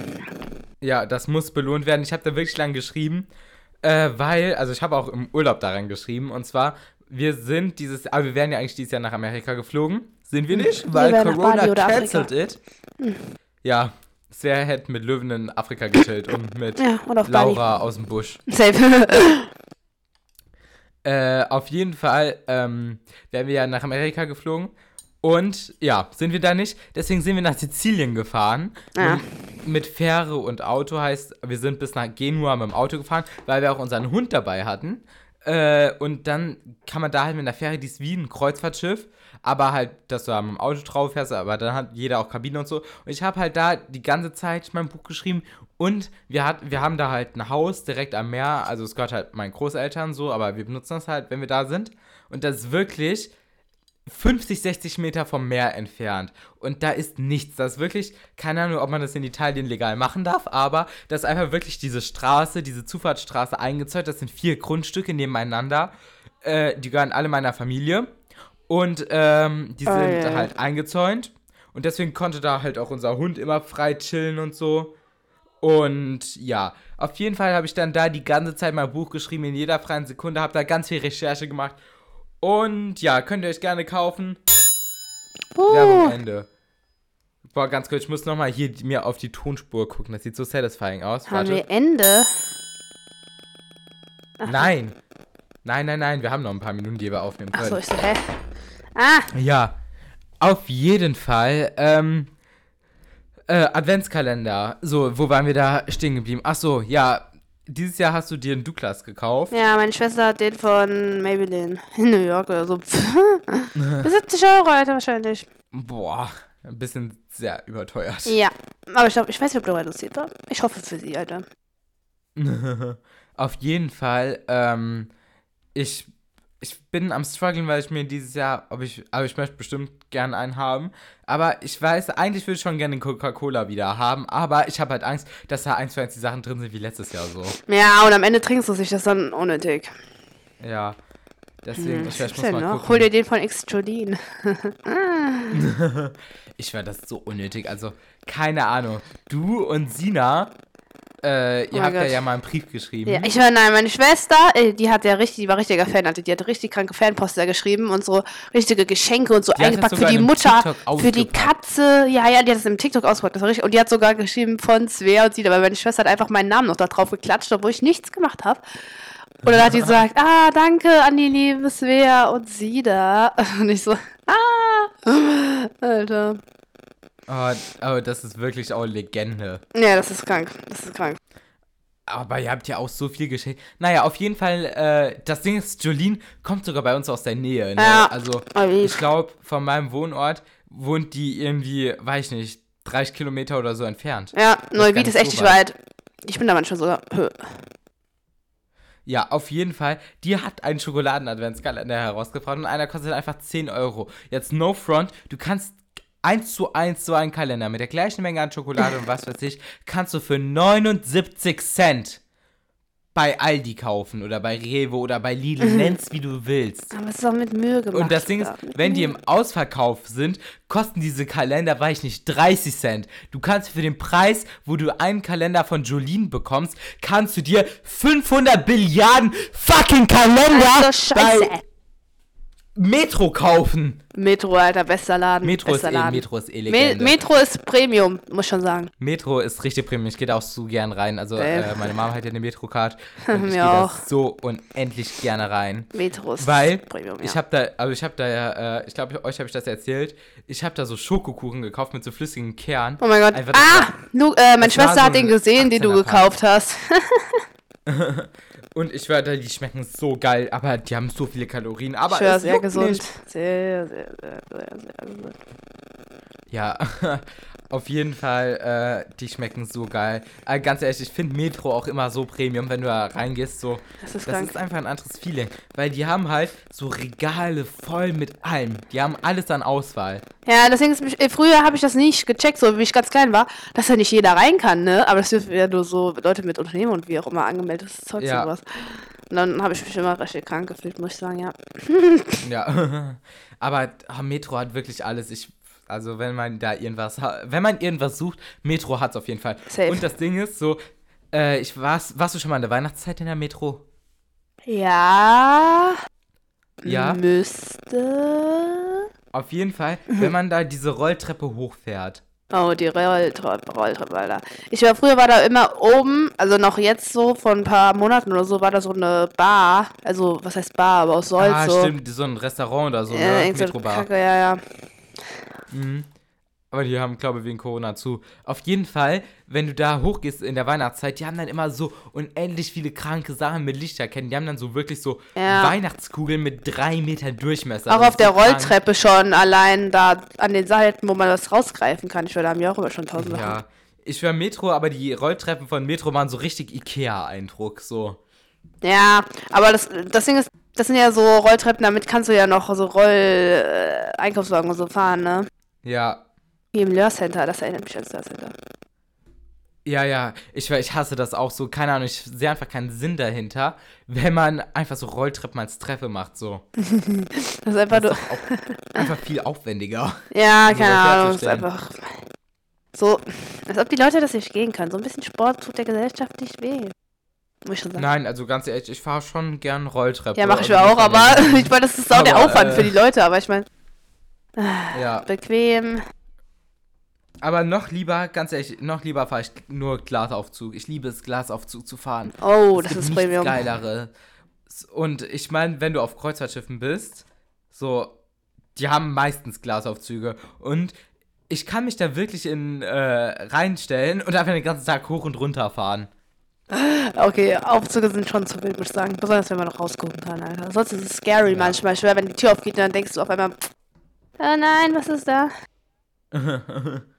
Speaker 1: Ja, das muss belohnt werden. Ich habe da wirklich lang geschrieben, äh, weil, also ich habe auch im Urlaub daran geschrieben. Und zwar, wir sind dieses, aber wir wären ja eigentlich dieses Jahr nach Amerika geflogen. Sind wir nicht? Weil
Speaker 2: nach
Speaker 1: Corona cancelled it. Ja, Sehr hätte mit Löwen in Afrika gechillt und mit
Speaker 2: Ja, Bali.
Speaker 1: Laura aus dem Busch.
Speaker 2: Safe.
Speaker 1: Äh, auf jeden Fall ähm, wären wir ja nach Amerika geflogen. Und ja, sind wir da nicht. Deswegen sind wir nach Sizilien gefahren. Und mit Fähre und Auto heißt, wir sind bis nach Genua mit dem Auto gefahren, weil wir auch unseren Hund dabei hatten. Äh, und dann kann man da halt mit einer Fähre, die ist wie ein Kreuzfahrtschiff, aber halt, dass du da mit dem Auto drauf fährst, aber dann hat jeder auch Kabine und so. Und ich habe halt da die ganze Zeit mein Buch geschrieben und wir, hat, wir haben da halt ein Haus direkt am Meer, also es gehört halt meinen Großeltern so, aber wir benutzen das halt, wenn wir da sind. Und das ist wirklich 50, 60 Meter vom Meer entfernt. Und da ist nichts. Das ist wirklich, keine Ahnung, ob man das in Italien legal machen darf, aber das ist einfach wirklich diese Straße, diese Zufahrtsstraße eingezäunt. Das sind vier Grundstücke nebeneinander. Äh, die gehören alle meiner Familie. Und ähm, die
Speaker 2: Oh,
Speaker 1: sind
Speaker 2: ja.
Speaker 1: halt eingezäunt. Und deswegen konnte da halt auch unser Hund immer frei chillen und so. Und ja, auf jeden Fall habe ich dann da die ganze Zeit mein Buch geschrieben, in jeder freien Sekunde, habe da ganz viel Recherche gemacht. Und ja, könnt ihr euch gerne kaufen. Werbung
Speaker 2: Uh,
Speaker 1: Ende. Boah, ganz kurz, ich muss nochmal hier mir auf die Tonspur gucken. Das sieht so satisfying aus.
Speaker 2: haben
Speaker 1: Warte.
Speaker 2: wir Ende?
Speaker 1: Nein. Nein, nein, nein, wir haben noch ein paar Minuten, die wir aufnehmen können.
Speaker 2: Achso, ich so, hä? Ah,
Speaker 1: Ja, auf jeden Fall. Ähm, äh, Adventskalender. So, wo waren wir da stehen geblieben? Ach so, ja. Dieses Jahr hast du dir einen Douglas gekauft.
Speaker 2: ja, meine Schwester hat den von Maybelline in New York oder so. [laughs] Bis 70 Euro, Alter, wahrscheinlich.
Speaker 1: Boah, ein bisschen sehr überteuert.
Speaker 2: Ja, aber ich glaube, ich weiß nicht, ob du reduziert war. Ich hoffe für sie, Alter. [laughs]
Speaker 1: Auf jeden Fall, ähm, ich, ich bin am strugglen, weil ich mir dieses Jahr, ob ich, aber ich möchte bestimmt gerne einen haben. Aber ich weiß, eigentlich würde ich schon gerne den Coca-Cola wieder haben, aber ich habe halt Angst, dass da eins für eins die Sachen drin sind wie letztes Jahr so.
Speaker 2: Ja, und am Ende trinkst du sich das dann unnötig.
Speaker 1: Ja. Deswegen,
Speaker 2: Hm,
Speaker 1: ich,
Speaker 2: was
Speaker 1: ich muss mal
Speaker 2: noch?
Speaker 1: gucken.
Speaker 2: Hol dir den von Extrudin. [laughs]
Speaker 1: Ich war das so unnötig. Also, keine Ahnung. Du und Sina, äh, ihr
Speaker 2: Oh
Speaker 1: habt ja,
Speaker 2: Gott.
Speaker 1: ja mal einen Brief geschrieben.
Speaker 2: Ja, ich war, nein, meine Schwester, äh, die hat ja richtig, die war richtiger Fan, also die hat richtig kranke Fanposter geschrieben und so richtige Geschenke und so
Speaker 1: Die
Speaker 2: eingepackt für die Mutter, für die. Katze. Ja, ja, die hat das im TikTok ausgepackt, das war richtig. Und die hat sogar geschrieben von Svea und sie, aber meine Schwester hat einfach meinen Namen noch da drauf geklatscht, obwohl ich nichts gemacht habe. Und dann hat die gesagt, [laughs] ah, danke an die liebe Svea und sie da. [laughs] Und ich so, ah, Alter.
Speaker 1: Oh, oh, das ist wirklich auch Legende.
Speaker 2: Ja, das ist krank, das ist krank.
Speaker 1: Aber ihr habt ja auch so viel geschenkt. Naja, auf jeden Fall, äh, das Ding ist, Jolene kommt sogar bei uns aus der Nähe. Ne?
Speaker 2: Ja.
Speaker 1: Also,
Speaker 2: wie-
Speaker 1: ich glaube, von meinem Wohnort wohnt die irgendwie, weiß ich nicht, 30 Kilometer oder so entfernt.
Speaker 2: Ja, Neuwied ist echt
Speaker 1: so
Speaker 2: nicht weit. Ich bin da manchmal sogar.
Speaker 1: Ja, auf jeden Fall. Die hat einen Schokoladen-Adventskalender herausgebracht und einer kostet einfach 10 Euro. Jetzt no front, du kannst eins zu eins so einen Kalender mit der gleichen Menge an Schokolade und was weiß ich, kannst du für 79 Cent bei Aldi kaufen oder bei Rewe oder bei Lidl, nenn's wie du willst.
Speaker 2: Aber es ist auch mit Mühe gemacht.
Speaker 1: Und das Ding ist, wenn die im Ausverkauf sind, kosten diese Kalender, weiß ich nicht, 30 Cent. Du kannst für den Preis, wo du einen Kalender von Jolene bekommst, kannst du dir 500 Billiarden fucking Kalender
Speaker 2: Also scheiße.
Speaker 1: bei Metro kaufen.
Speaker 2: Metro, Alter, bester Laden.
Speaker 1: Metro ist
Speaker 2: bester
Speaker 1: eh,
Speaker 2: Laden.
Speaker 1: Metro ist eh
Speaker 2: Me. Metro ist Premium, muss schon sagen.
Speaker 1: Metro ist richtig Premium. Ich gehe da auch so gern rein. Also
Speaker 2: Äh.
Speaker 1: äh, meine Mama hat ja eine Metro-Card. [laughs] Und ich
Speaker 2: Mir
Speaker 1: gehe da
Speaker 2: auch.
Speaker 1: so unendlich gerne rein.
Speaker 2: Metro ist
Speaker 1: Weil
Speaker 2: Premium, ja.
Speaker 1: ich habe da, also ich habe da ja, äh, ich glaube, euch habe ich das erzählt. Ich habe da so Schokokuchen gekauft mit so flüssigem Kern.
Speaker 2: Oh mein Gott.
Speaker 1: Einfach,
Speaker 2: ah, du, äh, meine Schwester
Speaker 1: so
Speaker 2: hat den gesehen, den du
Speaker 1: 18er Pack.
Speaker 2: gekauft hast. [laughs]
Speaker 1: Und ich werde, die schmecken so geil, aber die haben so viele Kalorien. Aber
Speaker 2: Ich höre, sehr gesund.
Speaker 1: Nicht.
Speaker 2: Sehr, sehr, sehr, sehr, sehr gesund.
Speaker 1: Ja, [laughs] auf jeden Fall, äh, die schmecken so geil. Äh, ganz ehrlich, ich finde Metro auch immer so Premium, wenn du da reingehst, so.
Speaker 2: Das ist
Speaker 1: Das
Speaker 2: krank.
Speaker 1: ist einfach ein anderes Feeling. Weil die haben halt so Regale voll mit allem. Die haben alles an Auswahl.
Speaker 2: Ja, deswegen ist mich, äh, früher habe ich das nicht gecheckt, so wie ich ganz klein war, dass ja nicht jeder rein kann, ne? Aber das dürfen ja nur so Leute mit Unternehmen und wie auch immer angemeldetes Zeug
Speaker 1: Ja.
Speaker 2: sowas. Und dann habe ich mich immer richtig krank gefühlt, muss ich sagen, ja.
Speaker 1: Ja. [laughs] Aber ah, Metro hat wirklich alles. Ich, also wenn man da irgendwas, wenn man irgendwas sucht, Metro hat's auf jeden Fall.
Speaker 2: Safe.
Speaker 1: Und das Ding ist so, äh, ich warst, warst du schon mal in der Weihnachtszeit in der Metro?
Speaker 2: Ja.
Speaker 1: Ja.
Speaker 2: Müsste.
Speaker 1: Auf jeden Fall, wenn man da diese Rolltreppe hochfährt.
Speaker 2: Oh, die Rolltreppe, Rolltreppe, Alter. Ich war früher war da immer oben, also noch jetzt so, vor ein paar Monaten oder so, war da so eine Bar. Also, was heißt Bar, aber aus Holz
Speaker 1: ah,
Speaker 2: so.
Speaker 1: stimmt, so ein Restaurant oder so,
Speaker 2: Ja,
Speaker 1: ne? Metrobar.
Speaker 2: Kacke, ja, ja.
Speaker 1: Mhm. Aber die haben, glaube ich, wegen Corona zu. Auf jeden Fall, wenn du da hochgehst in der Weihnachtszeit, die haben dann immer so unendlich viele kranke Sachen mit Lichterketten. Die haben dann so wirklich so
Speaker 2: Ja.
Speaker 1: Weihnachtskugeln mit drei Metern Durchmesser.
Speaker 2: Auch
Speaker 1: Das
Speaker 2: auf der
Speaker 1: so krank.
Speaker 2: Rolltreppe schon, allein da an den Seiten, wo man das rausgreifen kann. Ich war da haben wir auch immer schon tausend Sachen.
Speaker 1: Ja. Ich war Metro, aber die Rolltreppen von Metro waren so richtig Ikea-Eindruck. So.
Speaker 2: Ja, aber das, das Ding ist, das sind ja so Rolltreppen, damit kannst du ja noch so Roll-Einkaufswagen und so fahren, ne?
Speaker 1: Ja.
Speaker 2: Wie im Lör Center, das erinnert mich an das Lör Center.
Speaker 1: Ja, ja, ich, ich hasse das auch so. Keine Ahnung, ich sehe einfach keinen Sinn dahinter, wenn man einfach so Rolltreppen als Treppe macht. So. [laughs]
Speaker 2: Das ist einfach
Speaker 1: Das
Speaker 2: nur.
Speaker 1: ist auch einfach viel aufwendiger. [laughs]
Speaker 2: Ja,
Speaker 1: so
Speaker 2: keine
Speaker 1: was
Speaker 2: Ahnung, ist einfach. So, als ob die Leute das nicht gehen können. So ein bisschen Sport tut der Gesellschaft nicht weh. Muss ich schon sagen.
Speaker 1: Nein, also ganz ehrlich, ich fahre schon gern Rolltreppe.
Speaker 2: ja, mache ich
Speaker 1: Also
Speaker 2: mir auch, aber [laughs] ich meine, das ist auch der
Speaker 1: Aber,
Speaker 2: Aufwand
Speaker 1: äh,
Speaker 2: für die Leute, aber ich meine,
Speaker 1: Ja,
Speaker 2: bequem.
Speaker 1: aber noch lieber, ganz ehrlich, noch lieber fahre ich nur Glasaufzug. Ich liebe es, Glasaufzug zu fahren.
Speaker 2: Oh,
Speaker 1: Es
Speaker 2: das ist Premium.
Speaker 1: Geilere. Und ich meine, wenn du auf Kreuzfahrtschiffen bist, so, die haben meistens Glasaufzüge. Und ich kann mich da wirklich in äh, reinstellen und einfach den ganzen Tag hoch und runter fahren.
Speaker 2: Okay, Aufzüge sind schon zu wild, muss ich sagen. Besonders, wenn man noch rausgucken kann, Alter. Sonst ist es scary manchmal. Ich schwör, wenn die Tür aufgeht, dann denkst du auf einmal, oh nein, was ist da? [laughs]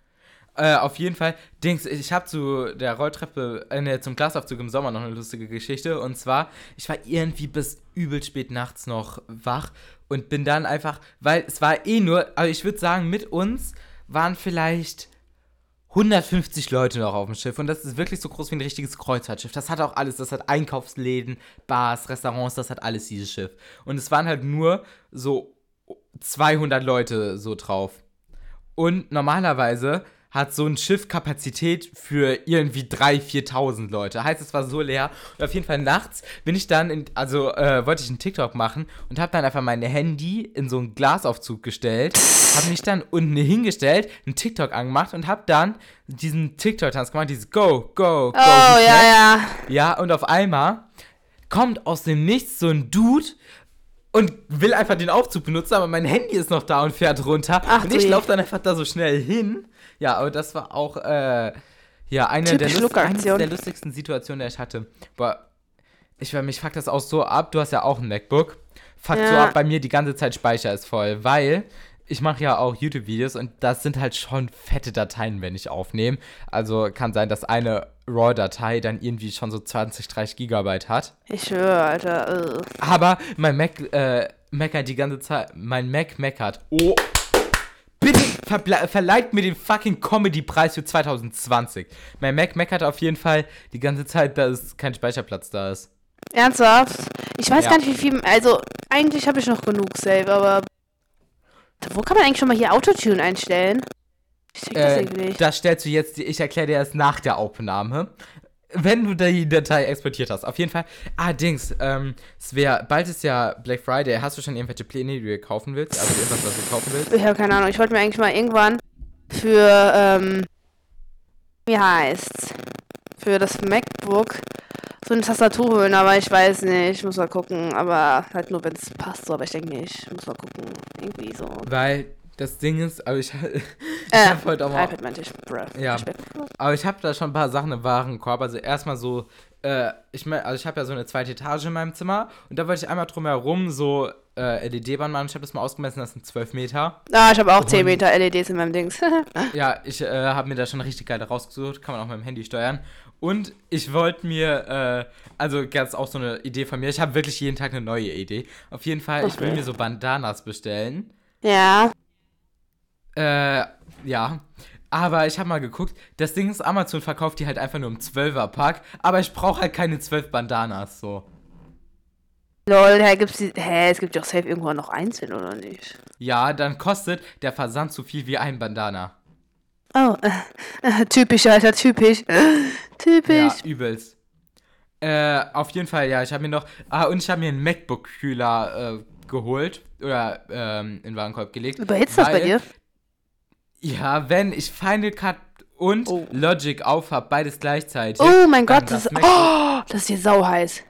Speaker 1: Äh, auf jeden Fall, Dings, ich habe zu der Rolltreppe, äh, ne, zum Glasaufzug im Sommer noch eine lustige Geschichte. Und zwar, ich war irgendwie bis übel spät nachts noch wach und bin dann einfach, weil es war eh nur, also ich würde sagen, mit uns waren vielleicht 150 Leute noch auf dem Schiff. Und das ist wirklich so groß wie ein richtiges Kreuzfahrtschiff. Das hat auch alles, das hat Einkaufsläden, Bars, Restaurants, das hat alles dieses Schiff. Und es waren halt nur so 200 Leute so drauf. Und normalerweise hat so ein Schiff Kapazität für irgendwie 3.000, 4.000 Leute. Heißt, es war so leer. Und auf jeden Fall nachts bin ich dann, in, also äh, wollte ich einen TikTok machen und habe dann einfach mein Handy in so einen Glasaufzug gestellt, habe mich dann unten hingestellt, einen TikTok angemacht und habe dann diesen TikTok-Tanz gemacht, dieses Go, Go, Go.
Speaker 2: Oh, ja, ja.
Speaker 1: Ja, und auf einmal kommt aus dem Nichts so ein Dude und will einfach den Aufzug benutzen, aber mein Handy ist noch da und fährt runter.
Speaker 2: Ach
Speaker 1: und ich laufe dann einfach da so schnell hin. Ja, aber das war auch, äh, ja, eine der, lust eines der lustigsten Situationen, die ich hatte. Boah, ich, mich fuckt das auch so ab. Du hast ja auch ein MacBook. Fuckt so
Speaker 2: Ja.
Speaker 1: ab, bei mir die ganze Zeit Speicher ist voll, weil ich mache ja auch YouTube-Videos und das sind halt schon fette Dateien, wenn ich aufnehme. Also kann sein, dass eine RAW-Datei dann irgendwie schon so 20, 30 Gigabyte hat.
Speaker 2: Ich schwöre, Alter. ugh.
Speaker 1: Aber mein Mac äh, meckert die ganze Zeit. Mein Mac meckert. Oh. Bitte verleiht mir den fucking Comedy-Preis für 2020. Mein Mac meckert auf jeden Fall die ganze Zeit, dass kein Speicherplatz da ist.
Speaker 2: Ernsthaft? Ich weiß
Speaker 1: Ja.
Speaker 2: gar nicht, wie viel. Also, eigentlich habe ich noch genug Save, aber. Wo kann man eigentlich schon mal hier Autotune einstellen? Das
Speaker 1: Äh, das stellst du jetzt, ich erkläre dir das nach der Aufnahme. wenn du die Datei exportiert hast. Auf jeden Fall. Ah, Dings, ähm, es wäre, bald ist ja Black Friday. Hast du schon irgendwelche Pläne, die du dir kaufen willst? Also irgendwas, was du kaufen willst?
Speaker 2: Ich habe keine Ahnung. Ich wollte mir eigentlich mal irgendwann für, ähm, wie heißt's? Für das MacBook so eine Tastatur holen, aber ich weiß nicht. Ich muss mal gucken. Aber halt nur, wenn es passt. So, aber ich denke nicht. Ich muss mal gucken. Irgendwie so.
Speaker 1: Weil das Ding ist, aber ich, [laughs] ich
Speaker 2: Äh,
Speaker 1: habe heute auch mal,
Speaker 2: iPad meinte ich. Bruh.
Speaker 1: Ja. Aber ich habe da schon ein paar Sachen im Warenkorb. Also erstmal so, äh, ich mein, also ich habe ja so eine zweite Etage in meinem Zimmer und da wollte ich einmal drumherum so äh, LED-Band machen. Ich habe das mal ausgemessen, das sind 12 Meter.
Speaker 2: Ah, ich habe auch 10
Speaker 1: Und-
Speaker 2: Meter LEDs in meinem Dings. [laughs]
Speaker 1: Ja, ich äh, habe mir da schon richtig geil rausgesucht, kann man auch mit dem Handy steuern. Und ich wollte mir, äh, also ganz auch so eine Idee von mir, ich habe wirklich jeden Tag eine neue Idee. Auf jeden Fall, ich will
Speaker 2: Okay.
Speaker 1: mir so Bandanas bestellen.
Speaker 2: ja.
Speaker 1: Äh, ja. Aber ich habe mal geguckt, das Ding ist, Amazon verkauft die halt einfach nur im 12er Pack, aber ich brauche halt keine 12 Bandanas, so.
Speaker 2: Lol, hä, gibt's die, hä, es gibt doch safe irgendwo noch einzeln, oder nicht?
Speaker 1: Ja, dann kostet der Versand so viel wie ein Bandana.
Speaker 2: Oh, äh, äh, [laughs] typisch, Alter, typisch. [laughs] typisch.
Speaker 1: Ja, übelst. Äh, auf jeden Fall, ja, ich habe mir noch. Ah, und ich habe mir einen MacBook-Kühler äh, geholt. Oder ähm, in den Warenkorb gelegt.
Speaker 2: Überhitzt das bei dir?
Speaker 1: Ja, wenn ich Final Cut und
Speaker 2: Oh.
Speaker 1: Logic aufhab, beides gleichzeitig.
Speaker 2: Oh mein Gott, das, ist,
Speaker 1: MacBook-
Speaker 2: oh, das ist hier sau heiß.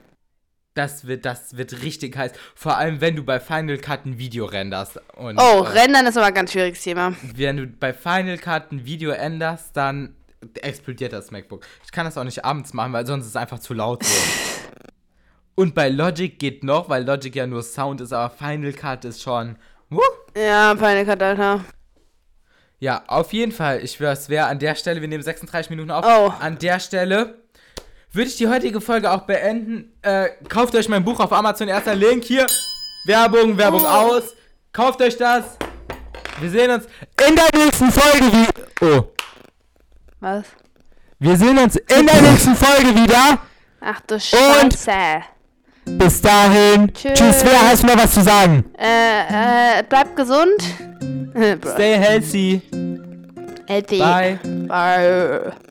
Speaker 1: Das wird, das wird richtig heiß. Vor allem, wenn du bei Final Cut ein Video renderst. Und,
Speaker 2: Oh,
Speaker 1: äh,
Speaker 2: Rendern ist aber ein ganz schwieriges Thema.
Speaker 1: wenn du bei Final Cut ein Video änderst, dann explodiert das MacBook. Ich kann das auch nicht abends machen, weil sonst ist es einfach zu laut so. [laughs] Und bei Logic geht noch, weil Logic ja nur Sound ist, aber Final Cut ist schon. Wuh.
Speaker 2: Ja, Panik hat, Alter.
Speaker 1: Ja, auf jeden Fall. Ich wäre es wäre an der Stelle, wir nehmen 36 Minuten auf.
Speaker 2: Oh.
Speaker 1: An der Stelle würde ich die heutige Folge auch beenden. Äh, kauft euch mein Buch auf Amazon. Erster Link hier. Werbung, Werbung
Speaker 2: Oh.
Speaker 1: aus. Kauft euch das. Wir sehen uns in der nächsten Folge wieder. Oh.
Speaker 2: Was?
Speaker 1: Wir sehen uns in der nächsten Folge wieder.
Speaker 2: Ach du Scheiße.
Speaker 1: Bis dahin.
Speaker 2: Tschüss.
Speaker 1: Tschüss. Wer hast du noch was zu sagen?
Speaker 2: Äh, äh, bleib gesund. [laughs]
Speaker 1: Stay healthy.
Speaker 2: Healthy.
Speaker 1: Bye.
Speaker 2: Bye.